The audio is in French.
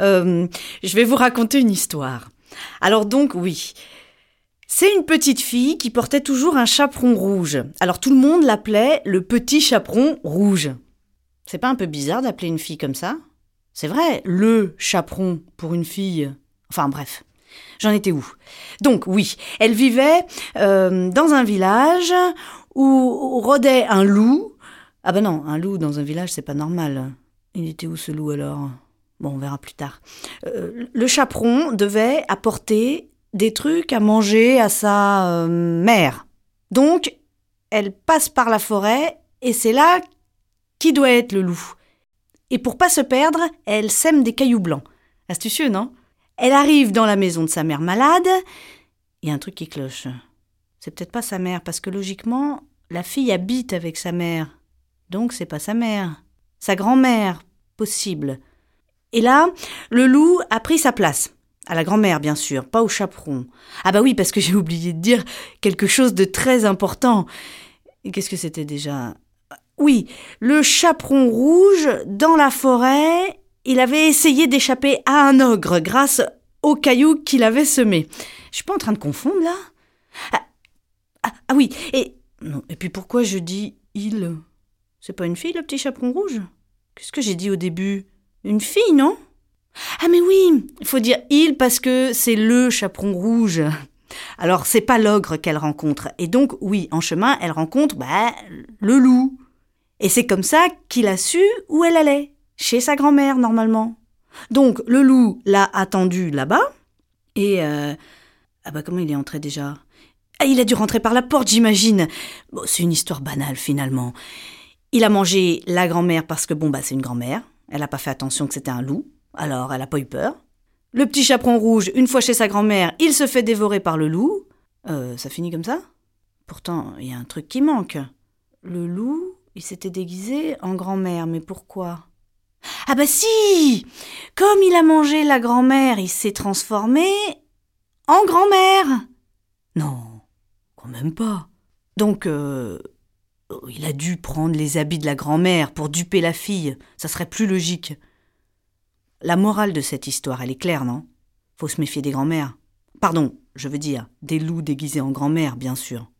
Euh, je vais vous raconter une histoire. Alors donc, oui. C'est une petite fille qui portait toujours un chaperon rouge. Alors tout le monde l'appelait le petit chaperon rouge. C'est pas un peu bizarre d'appeler une fille comme ça? C'est vrai, le chaperon pour une fille. Enfin bref. J'en étais où? Donc oui, elle vivait euh, dans un village où rôdait un loup. Ah ben non, un loup dans un village, c'est pas normal. Il était où ce loup alors? Bon, on verra plus tard. Euh, le chaperon devait apporter des trucs à manger à sa euh, mère. Donc, elle passe par la forêt et c'est là qui doit être le loup. Et pour pas se perdre, elle sème des cailloux blancs. Astucieux, non? Elle arrive dans la maison de sa mère malade. Il y a un truc qui cloche. C'est peut-être pas sa mère parce que logiquement, la fille habite avec sa mère. Donc c'est pas sa mère. Sa grand-mère, possible. Et là, le loup a pris sa place. À la grand-mère, bien sûr, pas au chaperon. Ah bah oui, parce que j'ai oublié de dire quelque chose de très important. Qu'est-ce que c'était déjà? Oui, le chaperon rouge, dans la forêt, il avait essayé d'échapper à un ogre grâce aux cailloux qu'il avait semés. Je suis pas en train de confondre, là? Ah, ah, ah oui, et... Non, et puis pourquoi je dis il C'est pas une fille, le petit chaperon rouge? Qu'est-ce que j'ai dit au début? Une fille, non? Ah mais oui, il faut dire il parce que c'est le chaperon rouge. Alors c'est pas l'ogre qu'elle rencontre. Et donc oui, en chemin, elle rencontre bah, le loup. Et c'est comme ça qu'il a su où elle allait. Chez sa grand-mère, normalement. Donc le loup l'a attendu là-bas. Et... Euh, ah bah comment il est entré déjà? Ah, Il a dû rentrer par la porte, j'imagine. Bon, c'est une histoire banale finalement. Il a mangé la grand-mère parce que bon bah c'est une grand-mère. Elle n'a pas fait attention que c'était un loup, alors elle n'a pas eu peur. Le petit chaperon rouge, une fois chez sa grand-mère, il se fait dévorer par le loup. Euh, ça finit comme ça? Pourtant, il y a un truc qui manque. Le loup, il s'était déguisé en grand-mère, mais pourquoi? Ah bah si Comme il a mangé la grand-mère, il s'est transformé en grand-mère Non, quand même pas. Donc, euh, il a dû prendre les habits de la grand-mère pour duper la fille. Ça serait plus logique. La morale de cette histoire, elle est claire, non? Faut se méfier des grand-mères. Pardon, je veux dire, des loups déguisés en grand-mère, bien sûr.